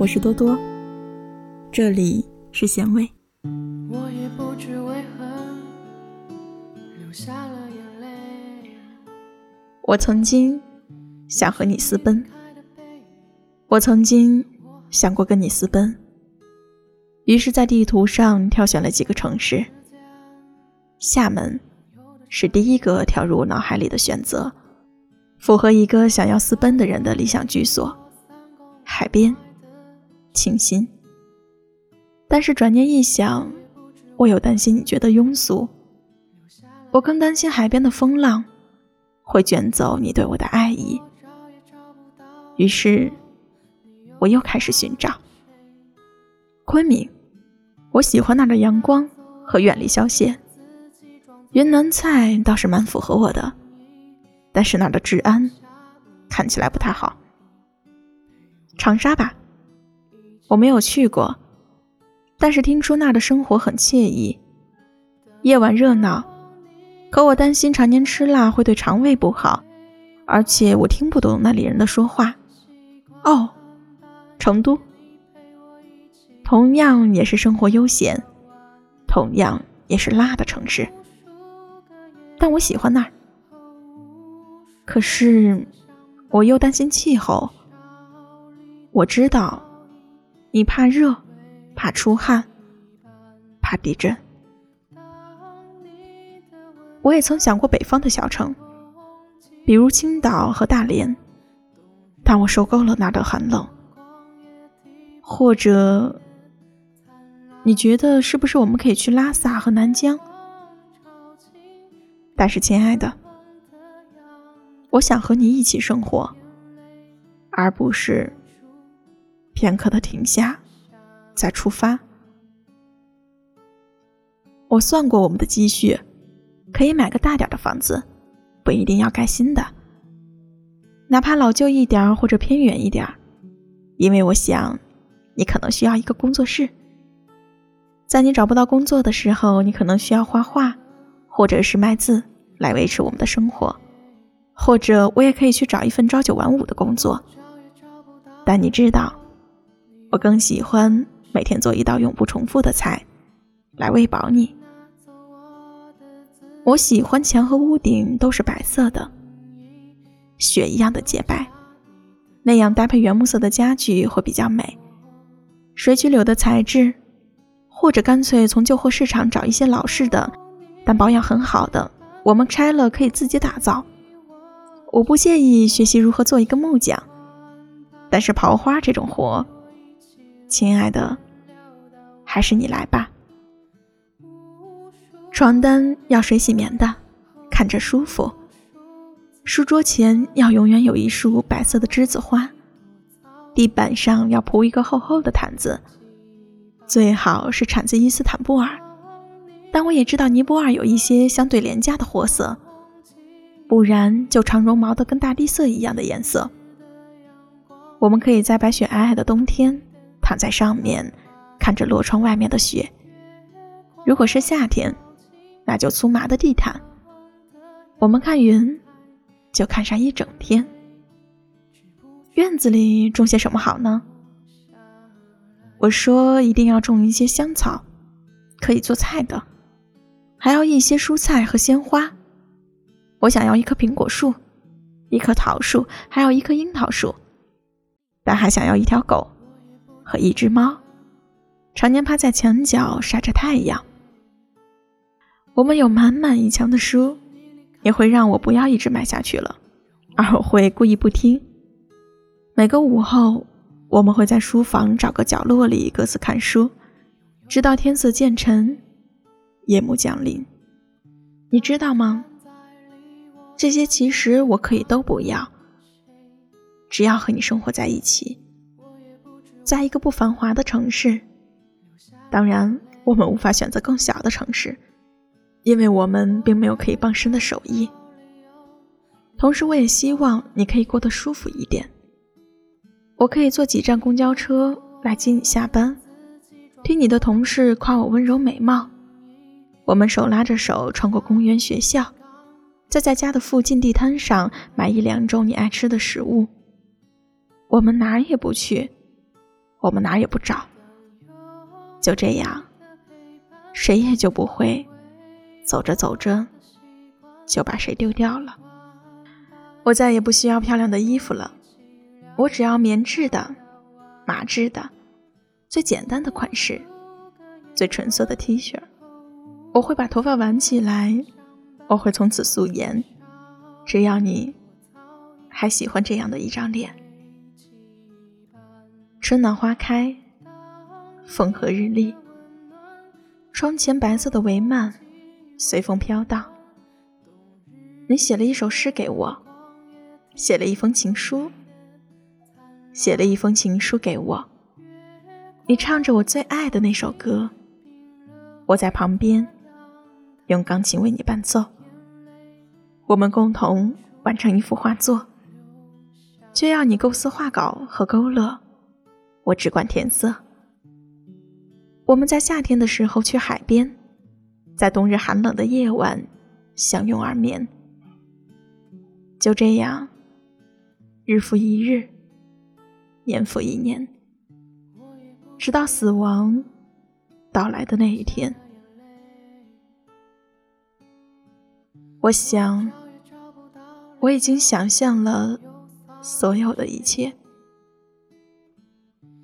我是多多，这里是咸味。我也不知为何流下了眼泪。我曾经想和你私奔，我曾经想过跟你私奔，于是，在地图上挑选了几个城市。厦门是第一个跳入我脑海里的选择，符合一个想要私奔的人的理想居所。海边，清新。但是转念一想，我又担心你觉得庸俗，我更担心海边的风浪。会卷走你对我的爱意，于是我又开始寻找昆明。我喜欢那儿的阳光和远离萧县。云南菜倒是蛮符合我的，但是那儿的治安看起来不太好。长沙吧，我没有去过，但是听说那儿的生活很惬意，夜晚热闹。可我担心常年吃辣会对肠胃不好，而且我听不懂那里人的说话。哦，成都，同样也是生活悠闲，同样也是辣的城市，但我喜欢那儿。可是我又担心气候。我知道，你怕热，怕出汗，怕地震。我也曾想过北方的小城，比如青岛和大连，但我受够了那的寒冷。或者，你觉得是不是我们可以去拉萨和南疆？但是，亲爱的，我想和你一起生活，而不是片刻的停下再出发。我算过我们的积蓄。可以买个大点的房子，不一定要盖新的，哪怕老旧一点或者偏远一点，因为我想，你可能需要一个工作室。在你找不到工作的时候，你可能需要画画，或者是卖字来维持我们的生活，或者我也可以去找一份朝九晚五的工作。但你知道，我更喜欢每天做一道永不重复的菜，来喂饱你。我喜欢墙和屋顶都是白色的，雪一样的洁白，那样搭配原木色的家具会比较美。水曲柳的材质，或者干脆从旧货市场找一些老式的，但保养很好的，我们拆了可以自己打造。我不介意学习如何做一个木匠，但是刨花这种活，亲爱的，还是你来吧。床单要水洗棉的，看着舒服。书桌前要永远有一束白色的栀子花。地板上要铺一个厚厚的毯子，最好是产自伊斯坦布尔。但我也知道尼泊尔有一些相对廉价的货色，不然就长绒毛的跟大地色一样的颜色。我们可以在白雪皑皑的冬天躺在上面，看着落窗外面的雪。如果是夏天。那就粗麻的地毯，我们看云，就看上一整天。院子里种些什么好呢？我说一定要种一些香草，可以做菜的，还要一些蔬菜和鲜花。我想要一棵苹果树，一棵桃树，还有一棵樱桃树，但还想要一条狗和一只猫，常年趴在墙角晒着太阳。我们有满满一墙的书，也会让我不要一直买下去了，而我会故意不听。每个午后，我们会在书房找个角落里各自看书，直到天色渐沉，夜幕降临。你知道吗？这些其实我可以都不要，只要和你生活在一起，在一个不繁华的城市。当然，我们无法选择更小的城市。因为我们并没有可以傍身的手艺，同时我也希望你可以过得舒服一点。我可以坐几站公交车来接你下班，听你的同事夸我温柔美貌。我们手拉着手穿过公园、学校，再在家的附近地摊上买一两种你爱吃的食物。我们哪儿也不去，我们哪也不找。就这样，谁也就不会走着走着就把谁丢掉了。我再也不需要漂亮的衣服了，我只要棉质的、麻质的、最简单的款式、最纯色的 T 恤。我会把头发挽起来，我会从此素颜，只要你还喜欢这样的一张脸。春暖花开，风和日丽，窗前白色的帷幔随风飘荡。你写了一首诗给我。写了一封情书，写了一封情书给我。你唱着我最爱的那首歌，我在旁边用钢琴为你伴奏。我们共同完成一幅画作，却要你构思画稿和勾勒，我只管填色。我们在夏天的时候去海边，在冬日寒冷的夜晚相拥而眠。就这样。日复一日，年复一年，直到死亡到来的那一天。我想，我已经想象了所有的一切，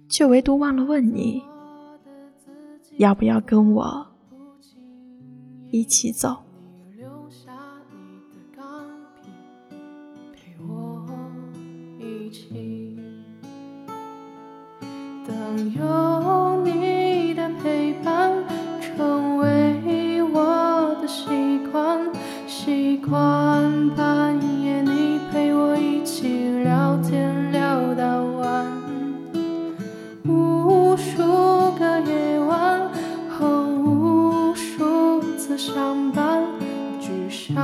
却唯独忘了问你，要不要跟我一起走。当有你的陪伴成为我的习惯，习惯半夜你陪我一起聊天聚